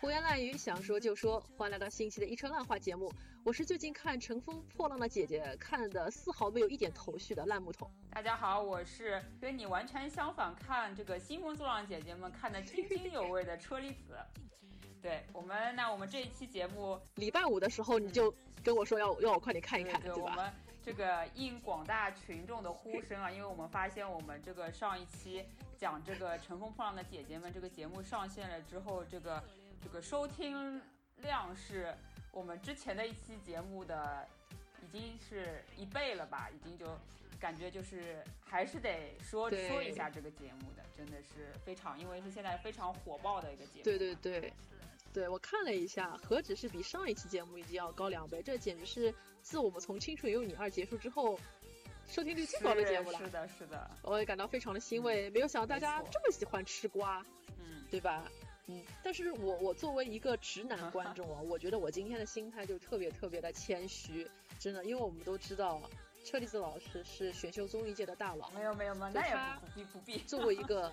胡言乱语，想说就说。欢迎来到新期的一车烂话节目，我是最近看《乘风破浪的姐姐》看的丝毫没有一点头绪的烂木头。大家好，我是跟你完全相反，看这个《兴风作浪姐姐们》看的津津有味的车厘子。对我们，那我们这一期节目礼拜五的时候你就跟我说要要我快点看一看，对吧？我们这个应广大群众的呼声啊，因为我们发现我们这个上一期讲这个《乘风破浪的姐姐们》这个节目上线了之后，这个这个收听量是我们之前的一期节目的已经是一倍了吧？已经就感觉就是还是得说说一下这个节目的，真的是非常，因为是现在非常火爆的一个节目。对对对。对我看了一下，何止是比上一期节目已经要高两倍，这简直是自我们从《青春有你二》结束之后，收听率最高的节目了。是的，是的，我也感到非常的欣慰。没有想到大家这么喜欢吃瓜，嗯，对吧？嗯，但是我我作为一个直男观众啊，我觉得我今天的心态就特别特别的谦虚，真的，因为我们都知道车厘子老师是选秀综艺界的大佬。没有没有没有，那也不必不必。作为一个。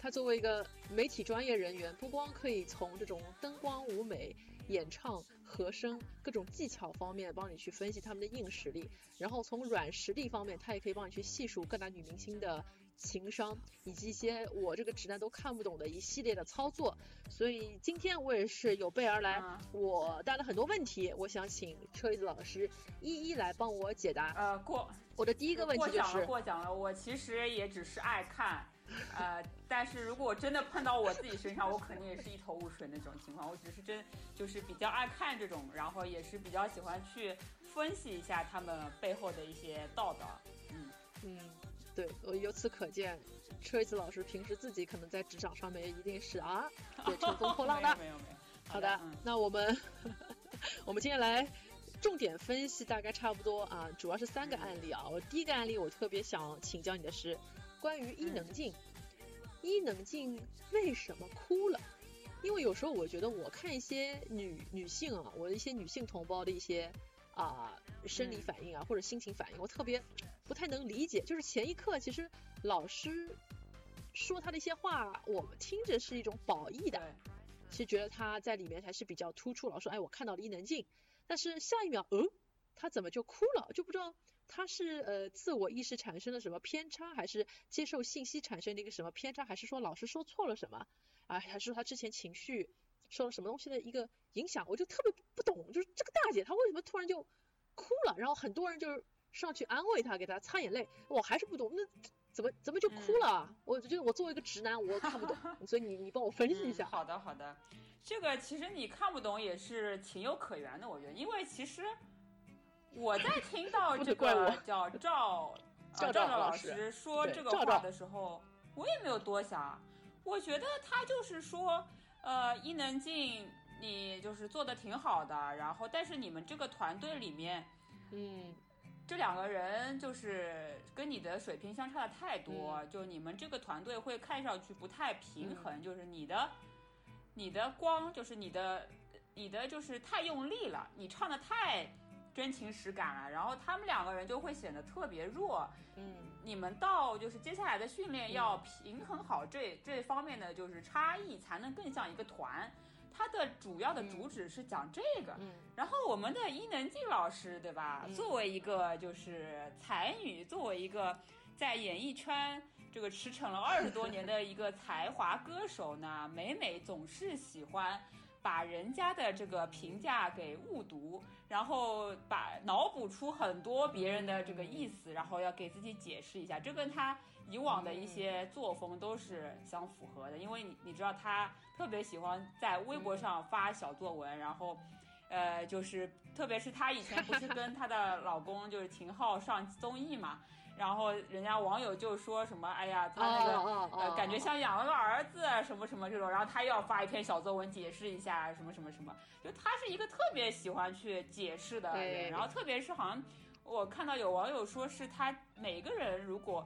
他作为一个媒体专业人员，不光可以从这种灯光、舞美、演唱、和声各种技巧方面帮你去分析他们的硬实力，然后从软实力方面，他也可以帮你去细数各大女明星的情商，以及一些我这个直男都看不懂的一系列的操作。所以今天我也是有备而来，我带了很多问题，我想请车厘子老师一一来帮我解答。呃，过我的第一个问题就是过奖了，过奖了。我其实也只是爱看。呃，但是如果真的碰到我自己身上，我肯定也是一头雾水那种情况。我只是真就是比较爱看这种，然后也是比较喜欢去分析一下他们背后的一些道道。嗯嗯，对我由此可见，车子老师平时自己可能在职场上面一定是啊，对乘风破浪的。没有没有。好的，那我们 我们今天来重点分析，大概差不多啊，主要是三个案例啊。我第一个案例，我特别想请教你的是。关于伊能静，伊能静为什么哭了？因为有时候我觉得我看一些女女性啊，我的一些女性同胞的一些啊生理反应啊或者心情反应，我特别不太能理解。就是前一刻其实老师说他的一些话，我们听着是一种褒义的，其实觉得他在里面还是比较突出。老师，哎，我看到了伊能静，但是下一秒，嗯，他怎么就哭了？就不知道。他是呃自我意识产生了什么偏差，还是接受信息产生的一个什么偏差，还是说老师说错了什么啊？还是说他之前情绪受了什么东西的一个影响？我就特别不懂，就是这个大姐她为什么突然就哭了？然后很多人就是上去安慰他，给他擦眼泪，我还是不懂，那怎么怎么就哭了？我觉得我作为一个直男，我看不懂，所以你你帮我分析一下。好的好的，这个其实你看不懂也是情有可原的，我觉得，因为其实。我在听到 这个叫 赵赵赵老师说这个话的时候，我也没有多想。我觉得他就是说，呃，伊能静，你就是做的挺好的。然后，但是你们这个团队里面，嗯，这两个人就是跟你的水平相差的太多，就你们这个团队会看上去不太平衡。就是你的，你的光，就是你的，你的就是太用力了，你唱的太。真情实感了，然后他们两个人就会显得特别弱。嗯，你们到就是接下来的训练要平衡好这这方面的就是差异，才能更像一个团。他的主要的主旨是讲这个。嗯，然后我们的伊能静老师，对吧？作为一个就是才女，作为一个在演艺圈这个驰骋了二十多年的一个 才华歌手呢，每每总是喜欢。把人家的这个评价给误读，然后把脑补出很多别人的这个意思，然后要给自己解释一下，这跟他以往的一些作风都是相符合的。因为你你知道他特别喜欢在微博上发小作文，然后，呃，就是特别是她以前不是跟她的老公就是秦昊上综艺嘛。然后人家网友就说什么，哎呀，她那个呃，感觉像养了个儿子什么什么这种，然后她又要发一篇小作文解释一下什么什么什么，就她是一个特别喜欢去解释的人，然后特别是好像我看到有网友说是她每个人如果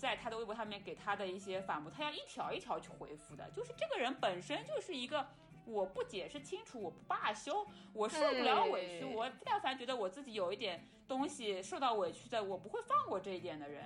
在他的微博上面给他的一些反驳，他要一条一条去回复的，就是这个人本身就是一个。我不解释清楚，我不罢休，我受不了委屈。我但凡觉得我自己有一点东西受到委屈的，我不会放过这一点的人。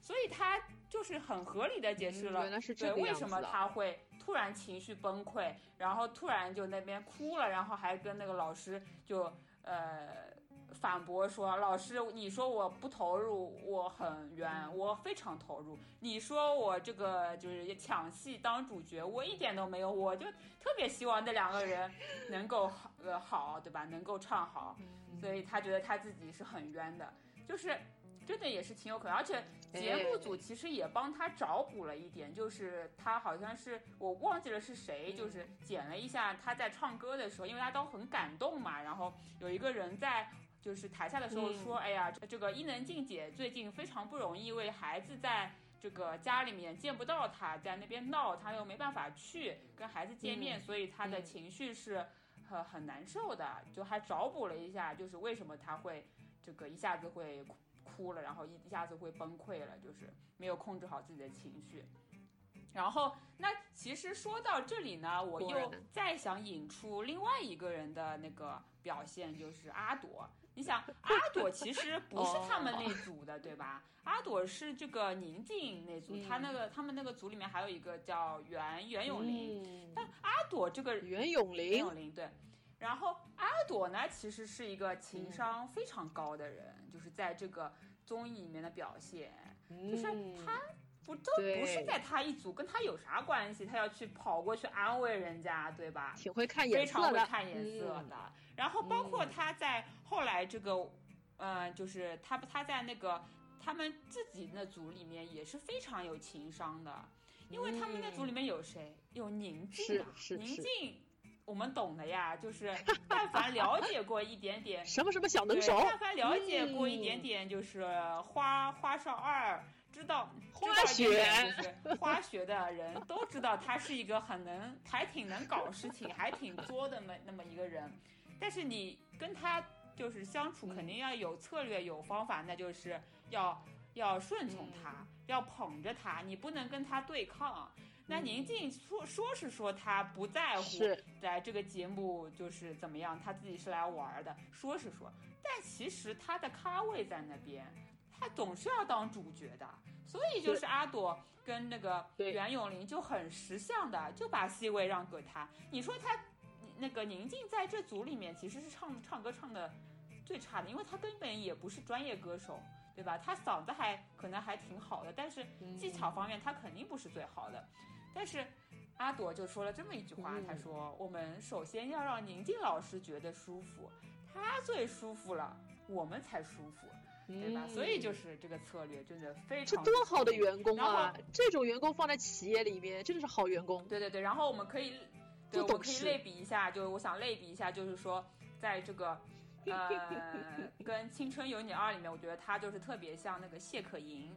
所以他就是很合理的解释了，对为什么他会突然情绪崩溃，然后突然就那边哭了，然后还跟那个老师就呃。反驳说：“老师，你说我不投入，我很冤，我非常投入。你说我这个就是抢戏当主角，我一点都没有。我就特别希望那两个人 能够好，呃，好，对吧？能够唱好。所以他觉得他自己是很冤的，就是真的也是情有可原。而且节目组其实也帮他找补了一点，就是他好像是我忘记了是谁，就是剪了一下他在唱歌的时候，因为他都很感动嘛，然后有一个人在。”就是台下的时候说，哎呀，这个伊能静姐最近非常不容易，因为孩子在这个家里面见不到她，在那边闹，她又没办法去跟孩子见面，所以她的情绪是很很难受的。就还找补了一下，就是为什么她会这个一下子会哭了，然后一一下子会崩溃了，就是没有控制好自己的情绪。然后，那其实说到这里呢，我又再想引出另外一个人的那个表现，就是阿朵。你想，阿朵其实不是他们那组的，对吧？阿朵是这个宁静那组，他那个他们那个组里面还有一个叫袁袁咏琳，但阿朵这个袁咏琳，袁咏琳对。然后阿朵呢，其实是一个情商非常高的人，就是在这个综艺里面的表现，就是他。不都不是在他一组，跟他有啥关系？他要去跑过去安慰人家，对吧？挺会看颜色的，非常会看颜色的。然后包括他在后来这个，呃，就是他他在那个他们自己那组里面也是非常有情商的，因为他们那组里面有谁？有宁静，宁静，我们懂的呀，就是但凡了解过一点点 什么什么小能手，但凡了解过一点点就是花花少二。知道花学就是 花学的人都知道他是一个很能还挺能搞事情还挺作的那么那么一个人，但是你跟他就是相处肯定要有策略有方法，那就是要要顺从他，要捧着他，你不能跟他对抗。那宁静说说是说他不在乎来这个节目就是怎么样，他自己是来玩的，说是说，但其实他的咖位在那边。他总是要当主角的，所以就是阿朵跟那个袁咏琳就很识相的，就把 C 位让给他。你说他那个宁静在这组里面其实是唱唱歌唱的最差的，因为他根本也不是专业歌手，对吧？他嗓子还可能还挺好的，但是技巧方面他肯定不是最好的。但是阿朵就说了这么一句话，她说：“我们首先要让宁静老师觉得舒服，他最舒服了，我们才舒服。”对吧？所以就是这个策略真的非常。这多好的员工啊！这种员工放在企业里面真的是好员工。对对对，然后我们可以，对，我可以类比一下，就我想类比一下，就是说，在这个呃，跟《青春有你二》里面，我觉得他就是特别像那个谢可寅。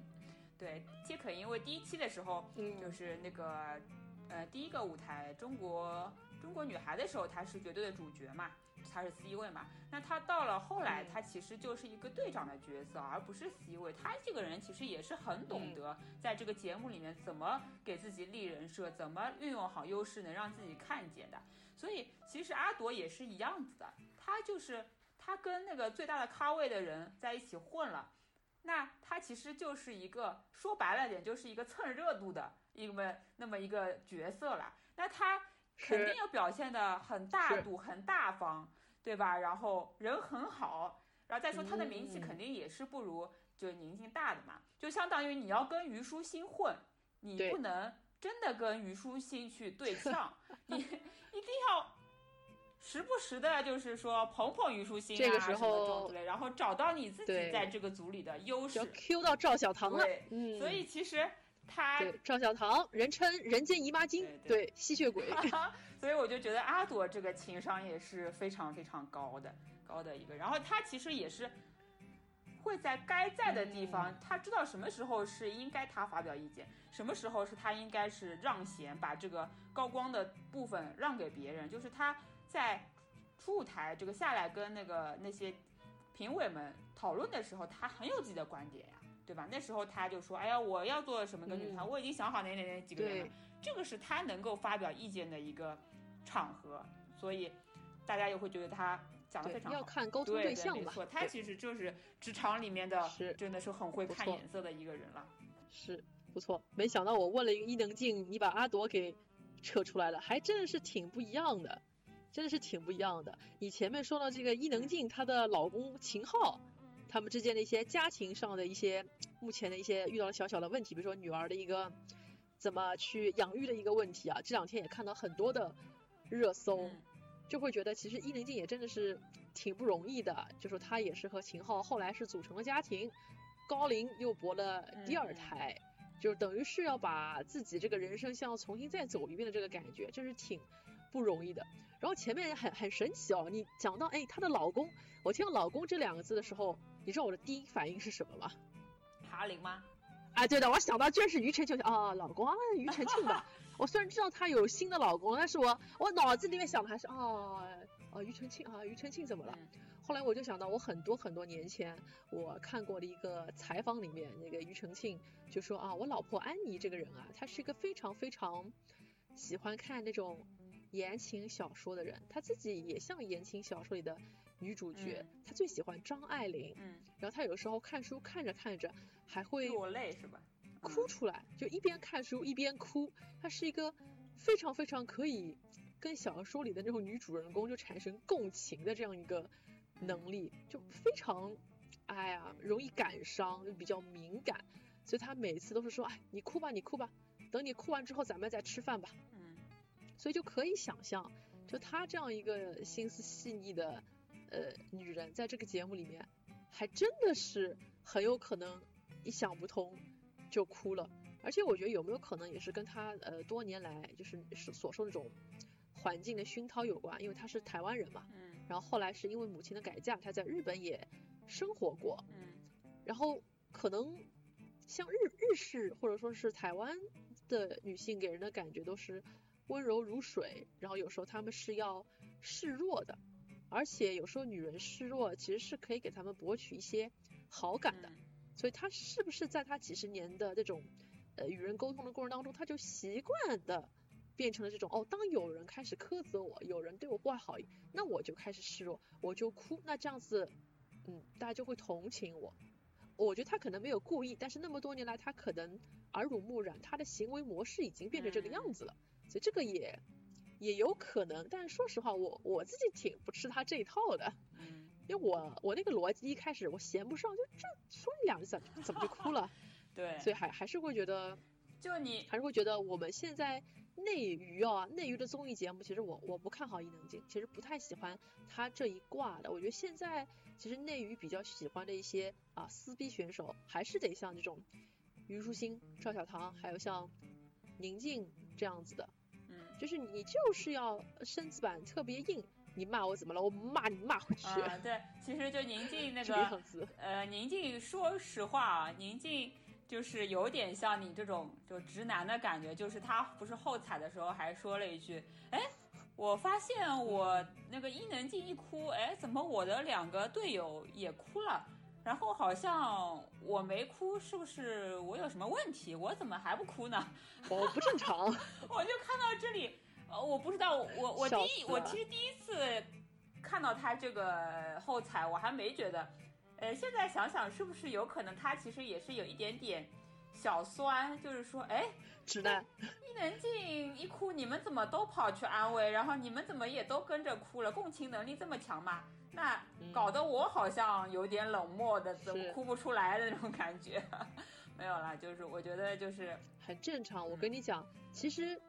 对，谢可寅，因为第一期的时候，就是那个呃第一个舞台中国中国女孩的时候，她是绝对的主角嘛。她是 C 位嘛？那她到了后来，她其实就是一个队长的角色，而不是 C 位。她这个人其实也是很懂得在这个节目里面怎么给自己立人设，怎么运用好优势，能让自己看见的。所以其实阿朵也是一样子的，她就是她跟那个最大的咖位的人在一起混了，那他其实就是一个说白了点，就是一个蹭热度的一个那么一个角色了。那他。肯定要表现的很大度、很大方，对吧？然后人很好，然后再说他的名气肯定也是不如就宁静大的嘛。就相当于你要跟虞书欣混，你不能真的跟虞书欣去对呛，你一定要时不时的，就是说捧捧虞书欣啊什么这种之类，然后找到你自己在这个组里的优势。Q 到赵小棠了，嗯，所以其实。他赵小棠，人称人间姨妈巾，对吸血鬼，所以我就觉得阿朵这个情商也是非常非常高的，高的一个。然后他其实也是会在该在的地方，他知道什么时候是应该他发表意见，什么时候是他应该是让贤，把这个高光的部分让给别人。就是他在初舞台这个下来跟那个那些评委们讨论的时候，他很有自己的观点呀。对吧？那时候他就说：“哎呀，我要做什么个女团，我已经想好哪哪哪几个人了。”这个是他能够发表意见的一个场合，所以大家又会觉得他讲的非常好。要看沟通对象吧？没错，他其实就是职场里面的，真的是很会看颜色的一个人了。是不错，没想到我问了一个伊能静，你把阿朵给扯出来了，还真的是挺不一样的，真的是挺不一样的。你前面说到这个伊能静她的老公秦昊，他们之间的一些家庭上的一些目前的一些遇到了小小的问题，比如说女儿的一个怎么去养育的一个问题啊，这两天也看到很多的热搜，就会觉得其实伊能静也真的是挺不容易的，就说她也是和秦昊后来是组成了家庭。高龄又博了第二胎，就是等于是要把自己这个人生像重新再走一遍的这个感觉，就是挺不容易的。然后前面很很神奇哦，你讲到哎她的老公，我听到老公这两个字的时候，你知道我的第一反应是什么吗？哈林吗？啊，对的，我想到居然是庾澄庆，啊，老公啊，庾澄庆的。我虽然知道她有新的老公，但是我我脑子里面想的还是啊啊庾澄庆啊，庾澄庆怎么了？后来我就想到，我很多很多年前我看过的一个采访里面，那个庾澄庆就说啊，我老婆安妮这个人啊，她是一个非常非常喜欢看那种言情小说的人，她自己也像言情小说里的女主角，她最喜欢张爱玲，嗯，然后她有时候看书看着看着还会落泪是吧？哭出来，就一边看书一边哭，她是一个非常非常可以跟小说里的那种女主人公就产生共情的这样一个。能力就非常，哎呀，容易感伤，就比较敏感，所以他每次都是说，哎，你哭吧，你哭吧，等你哭完之后，咱们再吃饭吧。嗯，所以就可以想象，就她这样一个心思细腻的呃女人，在这个节目里面，还真的是很有可能一想不通就哭了。而且我觉得有没有可能也是跟她呃多年来就是所受那种环境的熏陶有关，因为她是台湾人嘛。嗯。然后后来是因为母亲的改嫁，她在日本也生活过。嗯。然后可能像日日式或者说是台湾的女性给人的感觉都是温柔如水，然后有时候他们是要示弱的，而且有时候女人示弱其实是可以给他们博取一些好感的。所以他是不是在他几十年的这种呃与人沟通的过程当中，他就习惯的。变成了这种哦，当有人开始苛责我，有人对我不怀好意，那我就开始示弱，我就哭，那这样子，嗯，大家就会同情我。我觉得他可能没有故意，但是那么多年来，他可能耳濡目染，他的行为模式已经变成这个样子了，所以这个也也有可能。但是说实话，我我自己挺不吃他这一套的，因为我我那个逻辑一开始我嫌不上，就这说两句怎怎么就哭了？对，所以还还是会觉得，就你还是会觉得我们现在。内娱啊，内娱的综艺节目，其实我我不看好伊能静，其实不太喜欢她这一挂的。我觉得现在其实内娱比较喜欢的一些啊撕逼选手，还是得像这种虞书欣、赵小棠，还有像宁静这样子的。嗯，就是你就是要身子板特别硬，你骂我怎么了？我骂你骂回去。啊，对，其实就宁静那个，呃，宁静说实话啊，宁静。就是有点像你这种就直男的感觉，就是他不是后采的时候还说了一句，哎，我发现我那个伊能静一哭，哎，怎么我的两个队友也哭了？然后好像我没哭，是不是我有什么问题？我怎么还不哭呢？我 不正常。我就看到这里，呃，我不知道，我我第一我其实第一次看到他这个后采，我还没觉得。呃，现在想想，是不是有可能他其实也是有一点点小酸，就是说，哎，直男，伊能静一哭，你们怎么都跑去安慰，然后你们怎么也都跟着哭了？共情能力这么强吗？那搞得我好像有点冷漠的，怎么哭不出来的那种感觉？没有啦，就是我觉得就是很正常。我跟你讲，其实，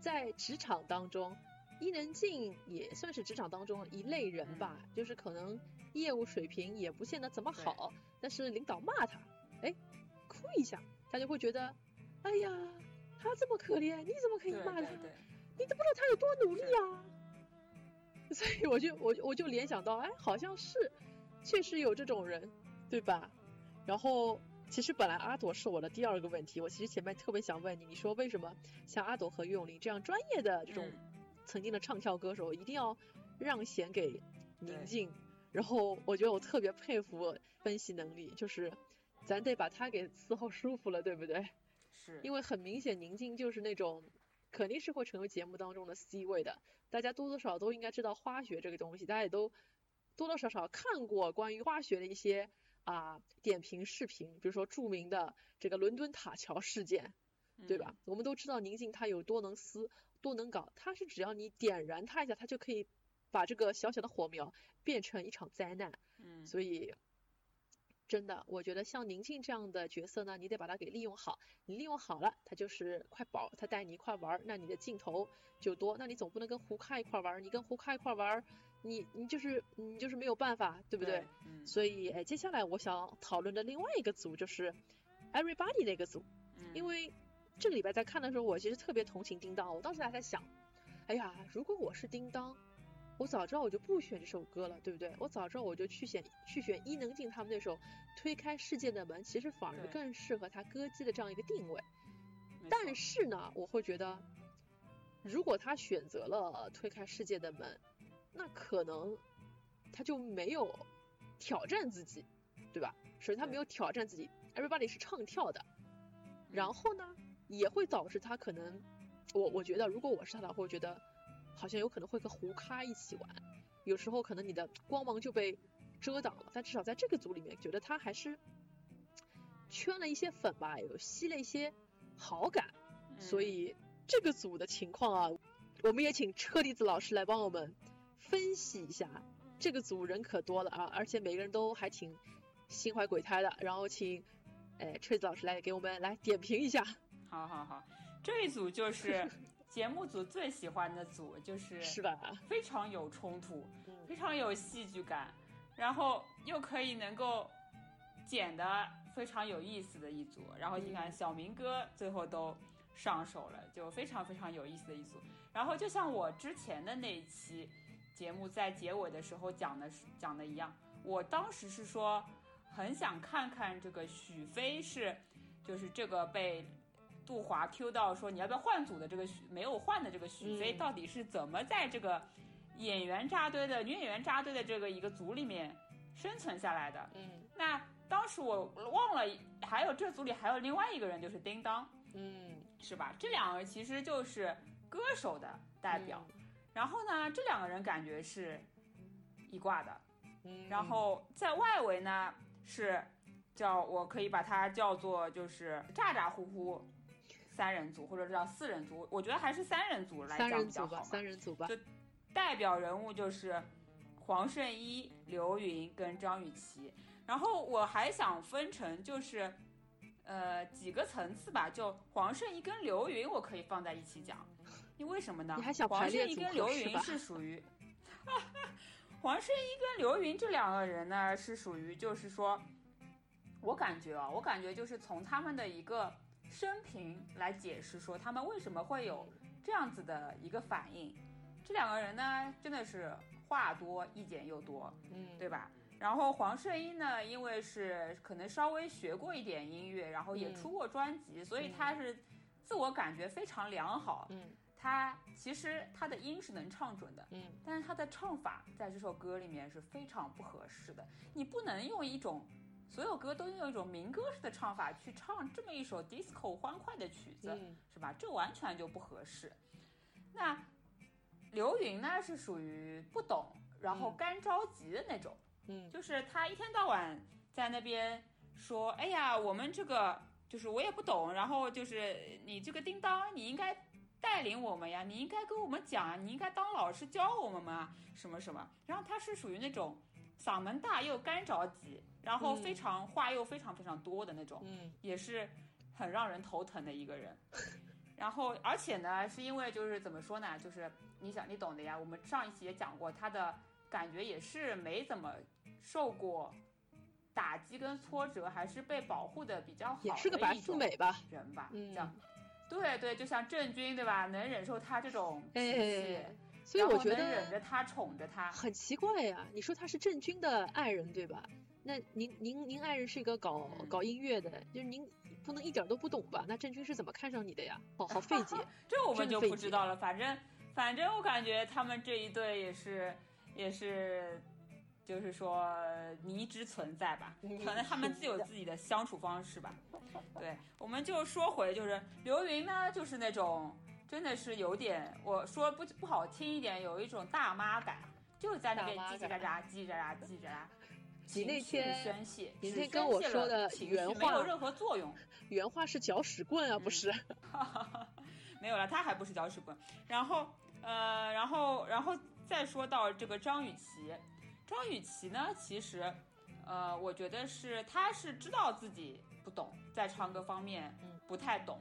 在职场当中，伊能静也算是职场当中一类人吧，就是可能。业务水平也不见得怎么好，但是领导骂他，哎，哭一下，他就会觉得，哎呀，他这么可怜，你怎么可以骂他？你都不知道他有多努力啊！所以我就我我就联想到，哎，好像是，确实有这种人，对吧？然后其实本来阿朵是我的第二个问题，我其实前面特别想问你，你说为什么像阿朵和岳永林这样专业的这种曾经的唱跳歌手，一定要让贤给宁静？然后我觉得我特别佩服分析能力，就是咱得把他给伺候舒服了，对不对？是。因为很明显宁静就是那种肯定是会成为节目当中的 C 位的，大家多多少少都应该知道花学这个东西，大家也都多多少少看过关于花学的一些啊点评视频，比如说著名的这个伦敦塔桥事件，对吧？我们都知道宁静她有多能撕，多能搞，她是只要你点燃她一下，她就可以把这个小小的火苗变成一场灾难。嗯，所以。真的，我觉得像宁静这样的角色呢，你得把它给利用好。你利用好了，他就是快宝，他带你一块玩，那你的镜头就多。那你总不能跟胡咖一块玩，你跟胡咖一块玩，你你就是你就是没有办法，对不对？嗯。所以，哎，接下来我想讨论的另外一个组就是 Everybody 那个组，因为这个礼拜在看的时候，我其实特别同情叮当。我当时还在想，哎呀，如果我是叮当。我早知道我就不选这首歌了，对不对？我早知道我就去选去选伊能静他们那首《推开世界的门》，其实反而更适合他歌姬的这样一个定位。但是呢，我会觉得，如果他选择了《推开世界的门》，那可能他就没有挑战自己，对吧？首先他没有挑战自己，Everybody 是唱跳的，然后呢，也会导致他可能，我我觉得如果我是他的，会觉得。好像有可能会和胡咖一起玩，有时候可能你的光芒就被遮挡了，但至少在这个组里面，觉得他还是圈了一些粉吧，有吸了一些好感，所以这个组的情况啊，我们也请车厘子老师来帮我们分析一下。这个组人可多了啊，而且每个人都还挺心怀鬼胎的，然后请哎车厘子老师来给我们来点评一下。好好好，这一组就是。节目组最喜欢的组就是是吧？非常有冲突，非常有戏剧感，然后又可以能够剪的非常有意思的一组。然后你看小明哥最后都上手了，就非常非常有意思的一组。然后就像我之前的那一期节目在结尾的时候讲的讲的一样，我当时是说很想看看这个许飞是就是这个被。杜华 Q 到说你要不要换组的这个许没有换的这个许飞到底是怎么在这个演员扎堆的女演员扎堆的这个一个组里面生存下来的？嗯，那当时我忘了还有这组里还有另外一个人就是叮当，嗯，是吧？这两个其实就是歌手的代表，然后呢这两个人感觉是一挂的，嗯，然后在外围呢是叫我可以把它叫做就是咋咋呼呼。三人组或者叫四人组，我觉得还是三人组来讲比较好三人组吧。就代表人物就是黄圣依、刘芸跟张雨绮。然后我还想分成就是呃几个层次吧，就黄圣依跟刘芸我可以放在一起讲，因为什么呢？你还想黄圣依跟刘芸是属于 黄圣依跟刘芸这两个人呢是属于就是说，我感觉啊，我感觉就是从他们的一个。生平来解释说他们为什么会有这样子的一个反应，这两个人呢真的是话多意见又多，嗯，对吧？然后黄圣依呢，因为是可能稍微学过一点音乐，然后也出过专辑，所以他是自我感觉非常良好，嗯，他其实他的音是能唱准的，嗯，但是他的唱法在这首歌里面是非常不合适的，你不能用一种。所有歌都用一种民歌式的唱法去唱这么一首 disco 欢快的曲子，是吧？这完全就不合适。那刘云呢，是属于不懂，然后干着急的那种，嗯，就是他一天到晚在那边说：“哎呀，我们这个就是我也不懂，然后就是你这个叮当，你应该带领我们呀，你应该跟我们讲，你应该当老师教我们嘛，什么什么。”然后他是属于那种嗓门大又干着急。然后非常话又非常非常多的那种，嗯，也是很让人头疼的一个人。然后而且呢，是因为就是怎么说呢，就是你想你懂的呀。我们上一期也讲过，他的感觉也是没怎么受过打击跟挫折，还是被保护的比较好，也是个白富美吧，人吧，嗯，这样。对对，就像郑钧对吧，能忍受他这种脾气，所以我觉得忍着他宠着他，很奇怪呀。你说他是郑钧的爱人对吧？那您您您爱人是一个搞搞音乐的，就是您不能一点都不懂吧？那郑钧是怎么看上你的呀？好好费解，这我们就不知道了。反正反正我感觉他们这一对也是也是，就是说迷之存在吧。可能他们自有自己的相处方式吧。对，我们就说回就是刘云呢，就是那种真的是有点，我说不不好听一点，有一种大妈感，就在那边叽叽喳喳、叽叽喳喳、叽叽喳喳。你那天宣泄，你那天跟我说的原话没有任何作用，原话是搅屎棍啊，不是？没有了，他还不是搅屎棍。然后，呃，然后，然后再说到这个张雨绮，张雨绮呢，其实，呃，我觉得是她是知道自己不懂，在唱歌方面不太懂，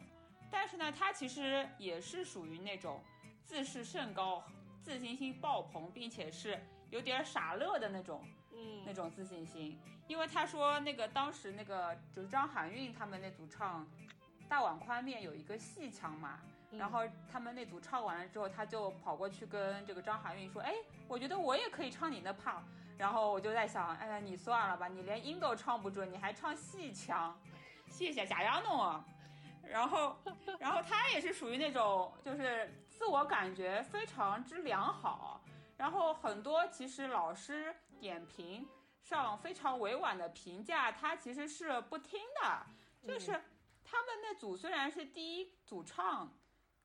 但是呢，他其实也是属于那种自视甚高、自信心爆棚，并且是有点傻乐的那种，嗯，那种自信心。因为他说那个当时那个就是张含韵他们那组唱《大碗宽面》有一个戏腔嘛。然后他们那组唱完了之后，他就跑过去跟这个张含韵说：“哎，我觉得我也可以唱你的 part。”然后我就在想，哎呀，你算了吧，你连音都唱不准，你还唱戏腔，谢谢贾亚弄。然后，然后他也是属于那种就是自我感觉非常之良好，然后很多其实老师点评上非常委婉的评价，他其实是不听的，就是他们那组虽然是第一组唱。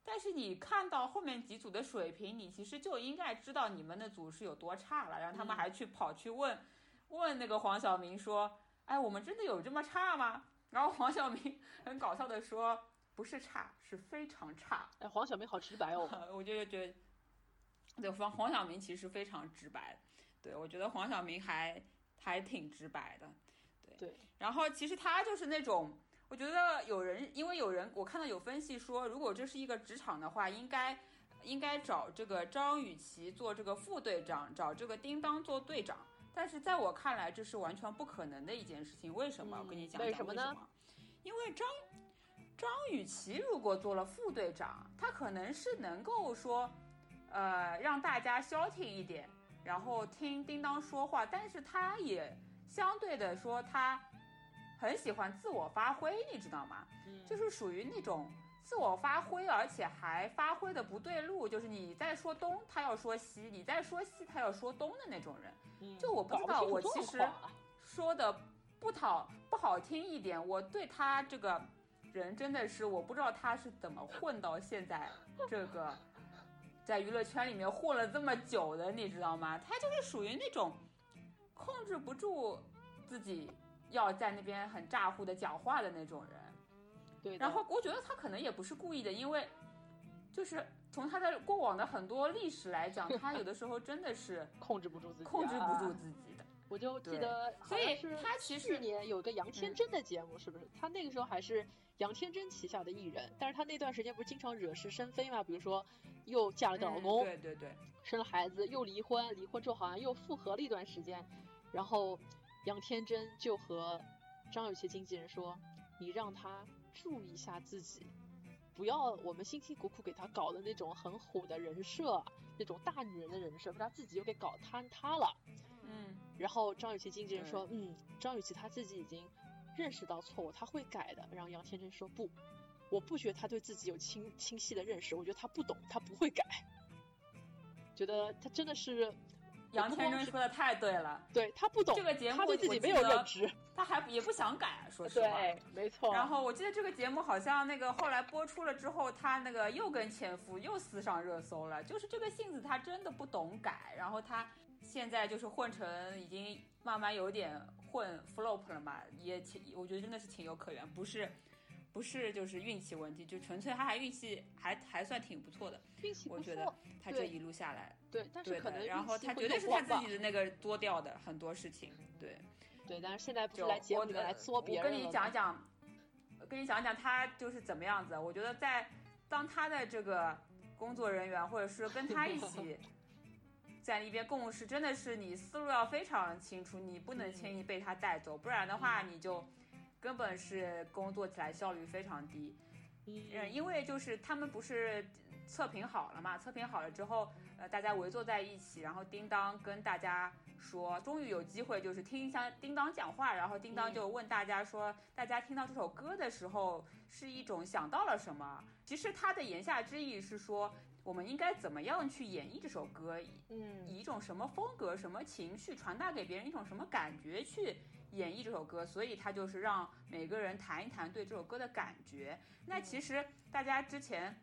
但是你看到后面几组的水平，你其实就应该知道你们那组是有多差了。然后他们还去跑去问，问那个黄晓明说：“哎，我们真的有这么差吗？”然后黄晓明 很搞笑的说：“不是差，是非常差。”哎，黄晓明好直白哦。我就觉得，对黄黄晓明其实非常直白。对我觉得黄晓明还还挺直白的。对对。然后其实他就是那种。我觉得有人，因为有人，我看到有分析说，如果这是一个职场的话，应该应该找这个张雨绮做这个副队长，找这个叮当做队长。但是在我看来，这是完全不可能的一件事情。为什么？我跟你讲讲为什么呢？因为张张雨绮如果做了副队长，她可能是能够说，呃，让大家消停一点，然后听叮当说话。但是她也相对的说她。很喜欢自我发挥，你知道吗？嗯，就是属于那种自我发挥，而且还发挥的不对路，就是你在说东，他要说西；你在说西，他要说东的那种人。嗯，就我不知道，我其实说的不讨不好听一点，我对他这个人真的是，我不知道他是怎么混到现在这个在娱乐圈里面混了这么久的，你知道吗？他就是属于那种控制不住自己。要在那边很咋呼的讲话的那种人，对。然后我觉得他可能也不是故意的，因为就是从他的过往的很多历史来讲，他有的时候真的是 控制不住自己，控制不住自己的。我就记得，所以他其实去年有个杨天真的节目，是不是？他那个时候还是杨天真旗下的艺人，但是他那段时间不是经常惹是生非嘛？比如说又嫁了个老公，对对对，生了孩子，又离婚，离婚之后好像又复合了一段时间，然后。杨天真就和张雨绮经纪人说：“你让他注意一下自己，不要我们辛辛苦苦给他搞的那种很虎的人设，那种大女人的人设，把他自己又给搞坍塌了。”嗯。然后张雨绮经纪人说：“嗯，张雨绮她自己已经认识到错误，她会改的。”然后杨天真说：“不，我不觉得她对自己有清清晰的认识，我觉得她不懂，她不会改。觉得她真的是。”杨天真说的太对了，对他不懂这个节目，他对自己没有认知，他还也不想改，说实话，对，没错。然后我记得这个节目好像那个后来播出了之后，他那个又跟前夫又撕上热搜了，就是这个性子他真的不懂改，然后他现在就是混成已经慢慢有点混 flop 了嘛，也情我觉得真的是情有可原，不是。不是，就是运气问题，就纯粹他还运气还还算挺不错的，运气我觉得他这一路下来，对，但是可能然后他绝对是他自己的那个多掉的很多事情，对，对，但是现在不是来节目里来作别人我跟你讲讲，跟你讲讲他就是怎么样子。我觉得在当他的这个工作人员或者是跟他一起 在一边共事，真的是你思路要非常清楚，你不能轻易被他带走，不然的话你就。根本是工作起来效率非常低，嗯，因为就是他们不是测评好了嘛，测评好了之后，呃，大家围坐在一起，然后叮当跟大家说，终于有机会就是听一下叮当讲话，然后叮当就问大家说，大家听到这首歌的时候是一种想到了什么？其实他的言下之意是说，我们应该怎么样去演绎这首歌，嗯，以一种什么风格、什么情绪传达给别人一种什么感觉去。演绎这首歌，所以他就是让每个人谈一谈对这首歌的感觉。那其实大家之前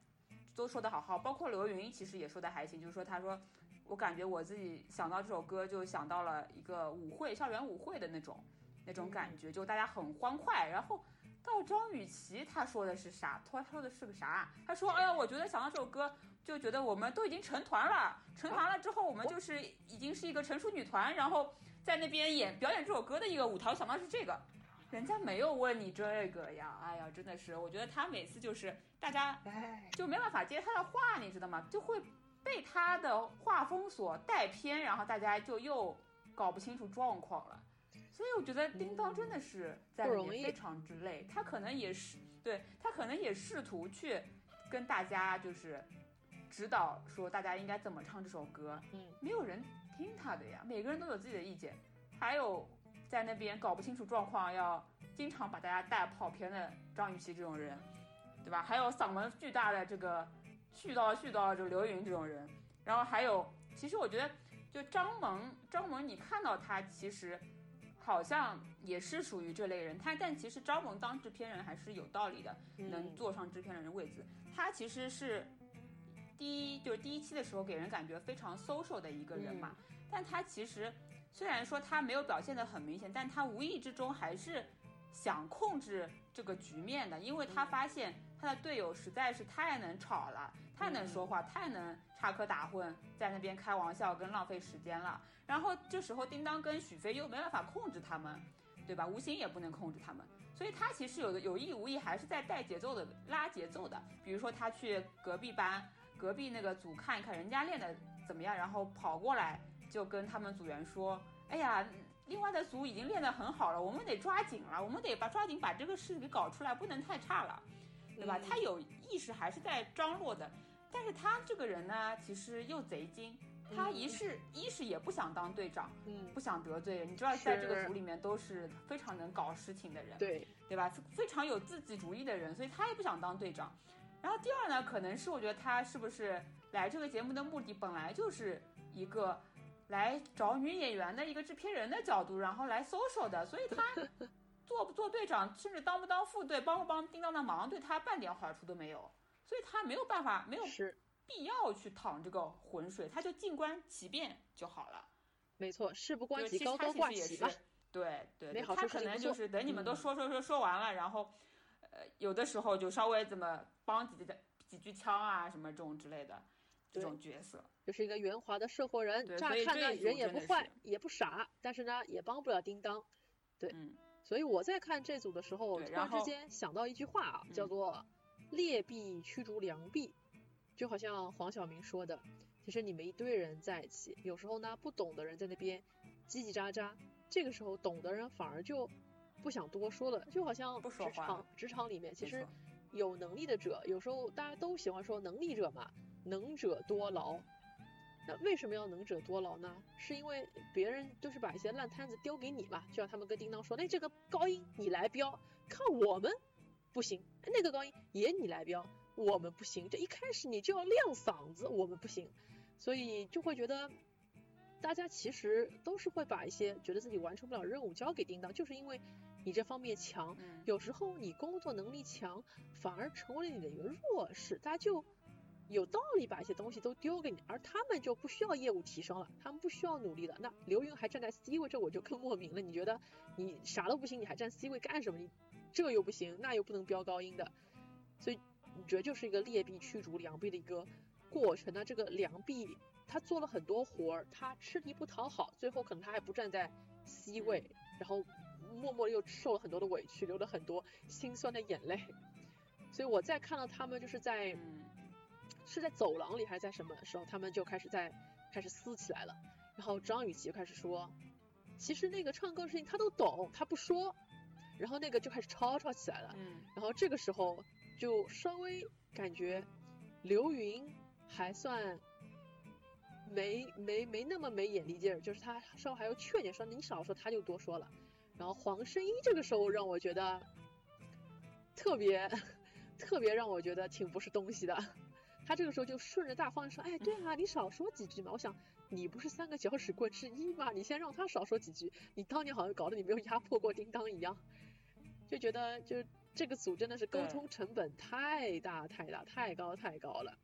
都说的好好，包括刘云其实也说的还行，就是说他说，我感觉我自己想到这首歌，就想到了一个舞会，校园舞会的那种那种感觉，就大家很欢快。然后到张雨绮，她说的是啥？她说的是个啥？她说：“哎呀，我觉得想到这首歌，就觉得我们都已经成团了，成团了之后，我们就是已经是一个成熟女团，然后在那边演表演这首歌的一个舞台。想到是这个，人家没有问你这个呀。哎呀，真的是，我觉得他每次就是大家就没办法接他的话，你知道吗？就会。”被他的画风所带偏，然后大家就又搞不清楚状况了。所以我觉得叮当真的是在里面非常之累。他可能也是对他可能也试图去跟大家就是指导说大家应该怎么唱这首歌。嗯，没有人听他的呀，每个人都有自己的意见。还有在那边搞不清楚状况，要经常把大家带跑偏的张雨绮这种人，对吧？还有嗓门巨大的这个。絮叨絮叨，就刘云这种人，然后还有，其实我觉得，就张萌，张萌，你看到他其实好像也是属于这类人，他但其实张萌当制片人还是有道理的，能坐上制片人的位置。他其实是第一，就是第一期的时候给人感觉非常 social 的一个人嘛，但他其实虽然说他没有表现得很明显，但他无意之中还是想控制这个局面的，因为他发现他的队友实在是太能吵了。太能说话，太能插科打诨，在那边开玩笑跟浪费时间了。然后这时候叮当跟许飞又没办法控制他们，对吧？吴昕也不能控制他们，所以他其实有的有意无意还是在带节奏的拉节奏的。比如说他去隔壁班、隔壁那个组看一看人家练的怎么样，然后跑过来就跟他们组员说：“哎呀，另外的组已经练得很好了，我们得抓紧了，我们得把抓紧把这个事给搞出来，不能太差了。”对吧？他有意识还是在张罗的，但是他这个人呢，其实又贼精。他一是一是也不想当队长，嗯，不想得罪人。你知道，在这个组里面都是非常能搞事情的人，对对吧？非常有自己主意的人，所以他也不想当队长。然后第二呢，可能是我觉得他是不是来这个节目的目的本来就是一个来找女演员的一个制片人的角度，然后来搜索的，所以他。做不做队长，甚至当不当副队，帮不帮叮当的忙，对他半点好处都没有，所以他没有办法，没有必要去淌这个浑水，他就静观其变就好了。没错，事不关己，高高挂起吧。对对，他可能就是等你们都说说说说完了，然后，呃，有的时候就稍微怎么帮几句几句腔啊什么这种之类的这种角色，就是一个圆滑的社会人，乍看呢人也不坏也不傻，但是呢也帮不了叮当。对。嗯。所以我在看这组的时候，突然之间想到一句话啊，叫做“劣币驱逐良币”，就好像黄晓明说的，其实你们一堆人在一起，有时候呢不懂的人在那边叽叽喳喳，这个时候懂的人反而就不想多说了，就好像职场职场里面，其实有能力的者，有时候大家都喜欢说能力者嘛，能者多劳。那为什么要能者多劳呢？是因为别人就是把一些烂摊子丢给你嘛，就像他们跟叮当说，那这个高音你来飙，看我们不行；那个高音也你来飙，我们不行。这一开始你就要亮嗓子，我们不行，所以就会觉得大家其实都是会把一些觉得自己完成不了任务交给叮当，就是因为你这方面强，有时候你工作能力强，反而成为了你的一个弱势，大家就。有道理把一些东西都丢给你，而他们就不需要业务提升了，他们不需要努力了。那刘云还站在 C 位，这我就更莫名了。你觉得你啥都不行，你还站 C 位干什么？你这又不行，那又不能飙高音的，所以你觉得就是一个劣币驱逐良币的一个过程。那这个良币他做了很多活儿，他吃力不讨好，最后可能他还不站在 C 位，然后默默又受了很多的委屈，流了很多心酸的眼泪。所以我在看到他们就是在。是在走廊里还是在什么时候，他们就开始在开始撕起来了。然后张雨绮就开始说，其实那个唱歌的事情他都懂，他不说。然后那个就开始吵吵起来了。嗯。然后这个时候就稍微感觉刘云还算没没没那么没眼力劲儿，就是他稍微还要劝点说你少说，他就多说了。然后黄圣依这个时候让我觉得特别 特别让我觉得挺不是东西的。他这个时候就顺着大方说，哎，对啊，你少说几句嘛。我想，你不是三个搅屎棍之一吗？你先让他少说几句。你当年好像搞得你没有压迫过叮当一样，就觉得就这个组真的是沟通成本太大太大太高太高了。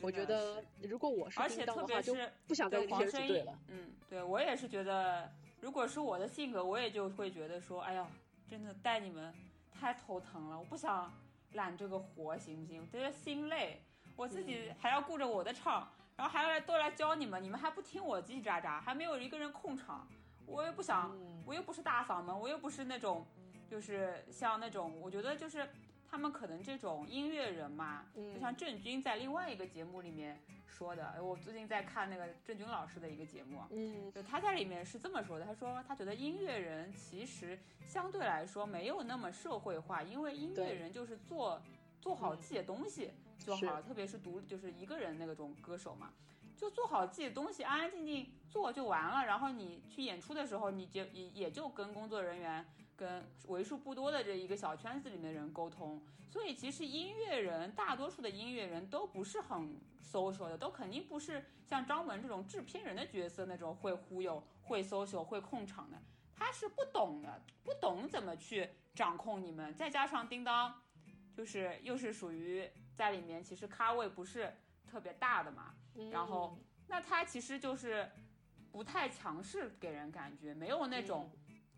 我觉得如果我是叮当的话，就不想跟黄圣依了。嗯，对我也是觉得，如果是我的性格，我也就会觉得说，哎呀，真的带你们太头疼了，我不想揽这个活，行不行？我觉得心累，我自己还要顾着我的场，然后还要来都来教你们，你们还不听我叽叽喳喳，还没有一个人控场，我又不想，我又不是大嗓门，我又不是那种，就是像那种，我觉得就是。他们可能这种音乐人嘛，就像郑钧在另外一个节目里面说的，我最近在看那个郑钧老师的一个节目，嗯，就他在里面是这么说的，他说他觉得音乐人其实相对来说没有那么社会化，因为音乐人就是做做好自己的东西就好了，特别是独就是一个人那种歌手嘛，就做好自己的东西，安安静静做就完了，然后你去演出的时候，你就也也就跟工作人员。跟为数不多的这一个小圈子里面人沟通，所以其实音乐人大多数的音乐人都不是很 social 的，都肯定不是像张文这种制片人的角色那种会忽悠、会 social、会控场的，他是不懂的，不懂怎么去掌控你们。再加上叮当，就是又是属于在里面其实咖位不是特别大的嘛，然后那他其实就是不太强势，给人感觉没有那种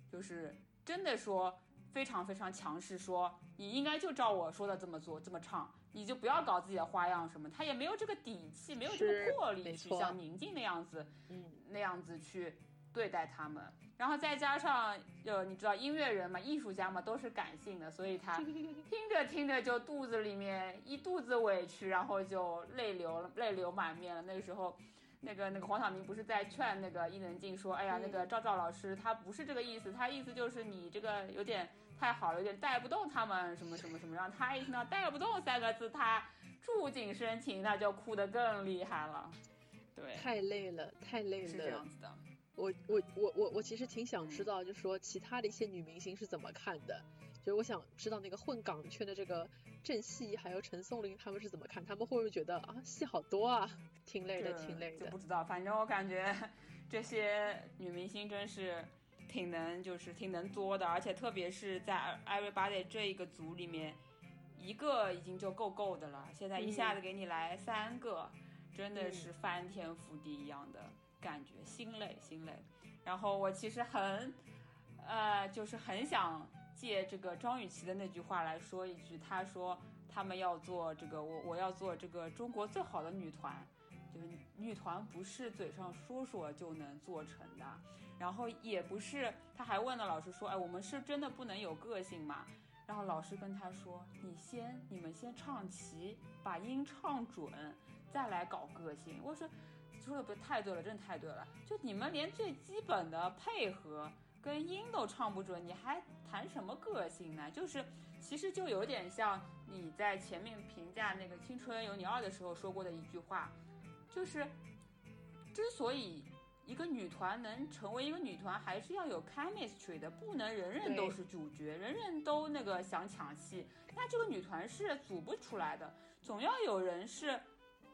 就是。真的说非常非常强势，说你应该就照我说的这么做，这么唱，你就不要搞自己的花样什么。他也没有这个底气，没有这个魄力去像宁静那样子，嗯，那样子去对待他们。然后再加上，呃你知道音乐人嘛，艺术家嘛，都是感性的，所以他 听着听着就肚子里面一肚子委屈，然后就泪流了，泪流满面了。那个时候。那个那个黄晓明不是在劝那个伊能静说，哎呀，那个赵赵老师他不是这个意思，他意思就是你这个有点太好了，有点带不动他们什么什么什么，让他一听到带不动三个字，他触景生情，那就哭得更厉害了。对，太累了，太累了。是这样子的。我我我我我其实挺想知道，就是说其他的一些女明星是怎么看的，就是我想知道那个混港圈的这个郑戏还有陈松伶他们是怎么看，他们会不会觉得啊戏好多啊？挺累的，挺累的，就不知道。反正我感觉这些女明星真是挺能，就是挺能作的，而且特别是在 Everybody 这一个组里面，一个已经就够够的了。现在一下子给你来三个，真的是翻天覆地一样的感觉，心累心累。然后我其实很，呃，就是很想借这个张雨绮的那句话来说一句，她说他们要做这个，我我要做这个中国最好的女团。就是女团不是嘴上说说就能做成的，然后也不是，他还问了老师说，哎，我们是真的不能有个性吗？然后老师跟他说，你先，你们先唱齐，把音唱准，再来搞个性。我说，说的不太对了，真的太对了。就你们连最基本的配合跟音都唱不准，你还谈什么个性呢？就是，其实就有点像你在前面评价那个《青春有你二》的时候说过的一句话。就是，之所以一个女团能成为一个女团，还是要有 chemistry 的，不能人人都是主角，人人都那个想抢戏，那这个女团是组不出来的。总要有人是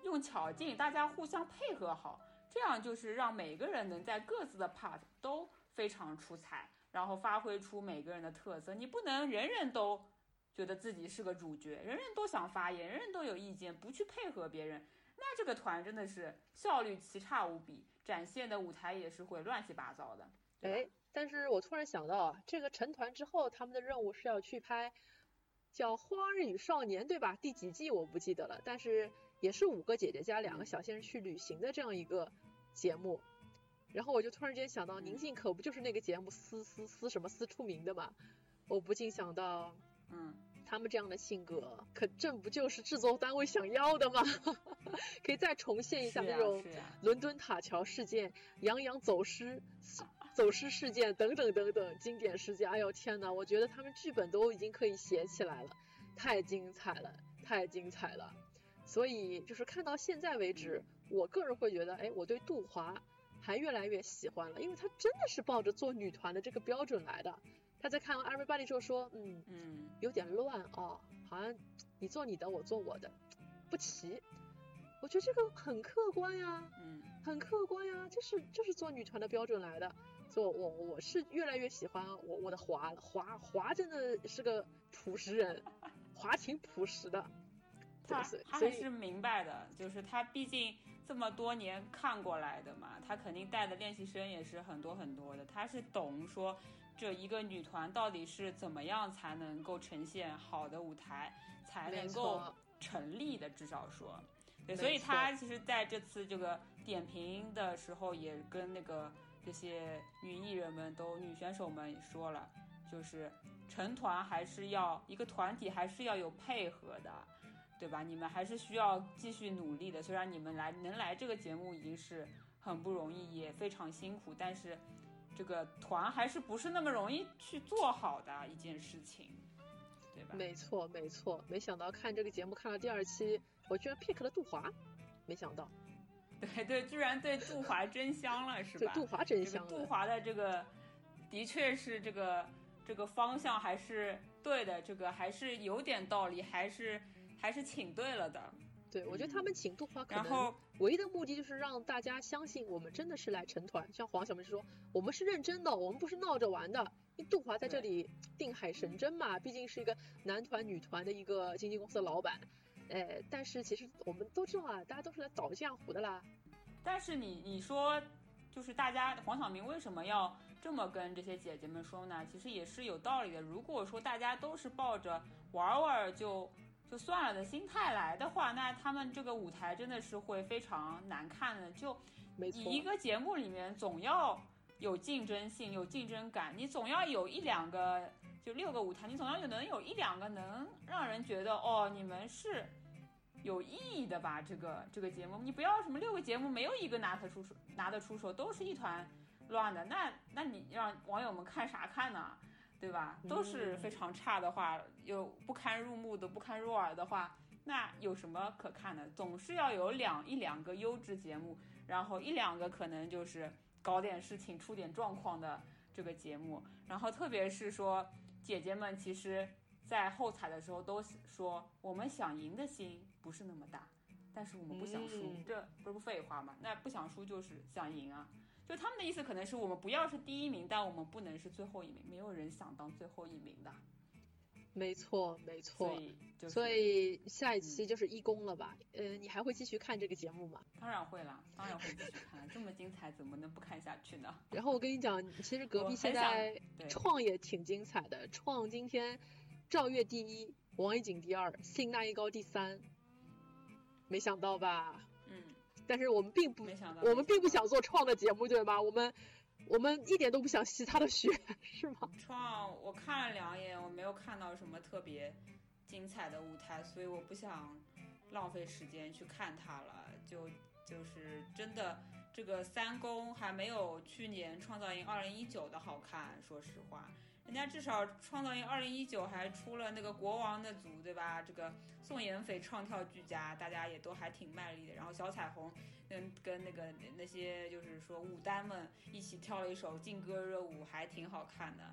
用巧劲，大家互相配合好，这样就是让每个人能在各自的 part 都非常出彩，然后发挥出每个人的特色。你不能人人都觉得自己是个主角，人人都想发言，人人都有意见，不去配合别人。那这个团真的是效率奇差无比，展现的舞台也是会乱七八糟的。哎，但是我突然想到啊，这个成团之后，他们的任务是要去拍叫《花儿与少年》，对吧？第几季我不记得了，但是也是五个姐姐加两个小仙去旅行的这样一个节目。然后我就突然间想到，宁静可不就是那个节目撕撕撕什么撕出名的嘛？我不禁想到，嗯。他们这样的性格，可正不就是制作单位想要的吗？可以再重现一下那种伦敦塔桥事件、杨洋走失、走失事件等等等等经典事件。哎呦天哪，我觉得他们剧本都已经可以写起来了，太精彩了，太精彩了。所以就是看到现在为止，我个人会觉得，哎，我对杜华还越来越喜欢了，因为他真的是抱着做女团的这个标准来的。他在看完 Everybody 之后说，嗯嗯，有点乱哦，好像你做你的，我做我的，不齐。我觉得这个很客观呀，嗯，很客观呀，就是就是做女团的标准来的。做我我是越来越喜欢我我的华了，华华真的是个朴实人，华挺朴实的。他他还是明白的，就是他毕竟这么多年看过来的嘛，他肯定带的练习生也是很多很多的，他是懂说这一个女团到底是怎么样才能够呈现好的舞台，才能够成立的，至少说，对，所以他其实在这次这个点评的时候，也跟那个这些女艺人们都女选手们说了，就是成团还是要一个团体，还是要有配合的。对吧？你们还是需要继续努力的。虽然你们来能来这个节目已经是很不容易，也非常辛苦，但是这个团还是不是那么容易去做好的一件事情，对吧？没错，没错。没想到看这个节目看到第二期，我居然 pick 了杜华，没想到。对对，居然对杜华真香了，是吧？对杜华真香。杜华的这个的确是这个这个方向还是对的，这个还是有点道理，还是。还是请对了的，对我觉得他们请杜华可能唯一的目的就是让大家相信我们真的是来成团。像黄晓明说，我们是认真的，我们不是闹着玩的。因为杜华在这里定海神针嘛，毕竟是一个男团女团的一个经纪公司的老板。哎，但是其实我们都知道啊，大家都是来倒浆糊的啦。但是你你说，就是大家黄晓明为什么要这么跟这些姐姐们说呢？其实也是有道理的。如果说大家都是抱着玩玩就。就算了的心态来的话，那他们这个舞台真的是会非常难看的。就你一个节目里面总要有竞争性、有竞争感，你总要有一两个，就六个舞台，你总要有能有一两个能让人觉得哦，你们是有意义的吧？这个这个节目，你不要什么六个节目没有一个拿得出手，拿得出手都是一团乱的，那那你让网友们看啥看呢？对吧？都是非常差的话，又不堪入目的、不堪入耳的话，那有什么可看的？总是要有两一两个优质节目，然后一两个可能就是搞点事情、出点状况的这个节目。然后特别是说，姐姐们其实，在后采的时候都说，我们想赢的心不是那么大，但是我们不想输，这不是废话吗？那不想输就是想赢啊。就他们的意思可能是我们不要是第一名，但我们不能是最后一名。没有人想当最后一名的。没错，没错。所以，所以下一期就是义工了吧？呃，你还会继续看这个节目吗？当然会啦，当然会继续看。这么精彩，怎么能不看下去呢？然后我跟你讲，其实隔壁现在创也挺精彩的。创今天赵月第一，王一锦第二，信那一高第三。没想到吧？但是我们并不，我们并不想做创的节目，对吧？我们，我们一点都不想吸他的血，是吗？创，我看了两眼，我没有看到什么特别精彩的舞台，所以我不想浪费时间去看他了。就就是真的，这个三公还没有去年创造营二零一九的好看，说实话。人家至少创造营二零一九还出了那个国王的组，对吧？这个宋妍霏唱跳俱佳，大家也都还挺卖力的。然后小彩虹跟跟那个那些就是说舞担们一起跳了一首劲歌热舞，还挺好看的。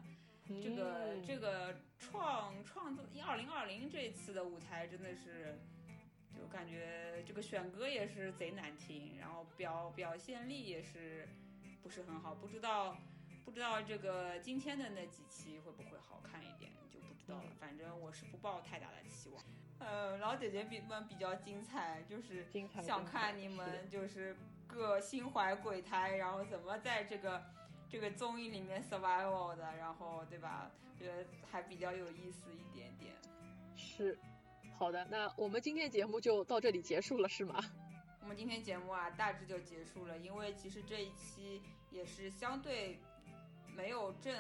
这个这个创创造二零二零这次的舞台真的是，就感觉这个选歌也是贼难听，然后表表现力也是不是很好，不知道。不知道这个今天的那几期会不会好看一点，就不知道了。反正我是不抱太大的期望。呃，老姐姐比们比较精彩，就是想看你们就是 各心怀鬼胎，然后怎么在这个这个综艺里面 survival 的，然后对吧？觉得还比较有意思一点点。是，好的，那我们今天节目就到这里结束了，是吗？我们今天节目啊，大致就结束了，因为其实这一期也是相对。没有正，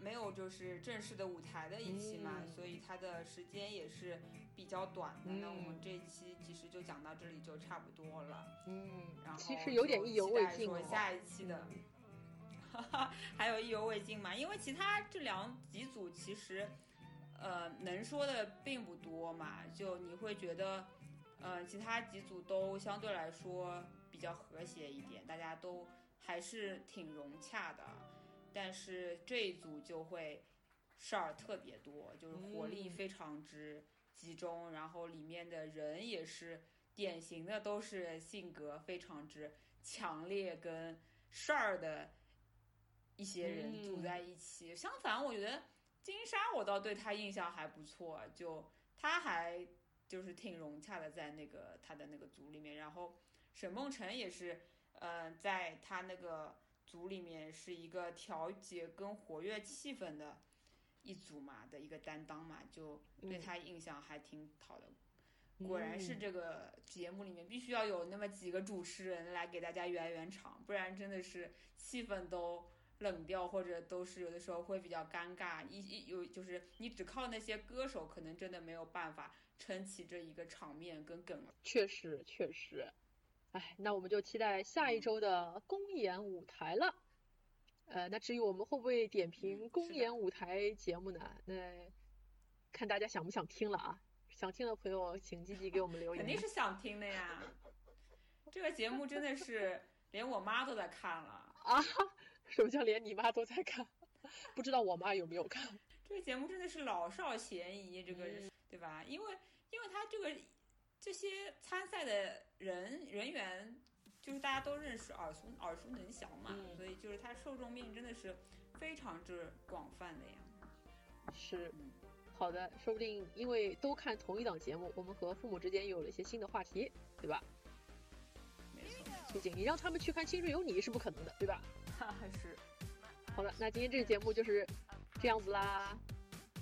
没有就是正式的舞台的一期嘛，所以它的时间也是比较短的。那我们这一期其实就讲到这里就差不多了。嗯，然后其实有点意犹未尽。说下一期的，还有意犹未尽嘛？因为其他这两几组其实，呃，能说的并不多嘛。就你会觉得，呃，其他几组都相对来说比较和谐一点，大家都还是挺融洽的。但是这一组就会事儿特别多，就是火力非常之集中，然后里面的人也是典型的都是性格非常之强烈跟事儿的一些人组在一起。相反，我觉得金莎我倒对她印象还不错，就她还就是挺融洽的，在那个他的那个组里面。然后沈梦辰也是，呃，在他那个组里面是一个调节跟活跃气氛的一组嘛的一个担当嘛，就对他印象还挺好的。果然是这个节目里面必须要有那么几个主持人来给大家圆圆场，不然真的是气氛都冷掉，或者都是有的时候会比较尴尬。一一有就是你只靠那些歌手，可能真的没有办法撑起这一个场面跟梗。确实确实，哎，那我们就期待下一周的公演舞台了。呃，那至于我们会不会点评公演舞台节目呢？那看大家想不想听了啊。想听的朋友，请积极给我们留言。肯定是想听的呀，这个节目真的是连我妈都在看了啊！什么叫连你妈都在看？不知道我妈有没有看？这个节目真的是老少咸宜，这个对吧？因为因为他这个这些参赛的人人员，就是大家都认识，耳熟耳熟能详嘛，所以就是他受众面真的是非常之广泛的呀。是。好的，说不定因为都看同一档节目，我们和父母之间有了一些新的话题，对吧？没错，毕竟你让他们去看《青春有你》是不可能的，对吧？哈 是。好了，那今天这个节目就是这样子啦，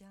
想，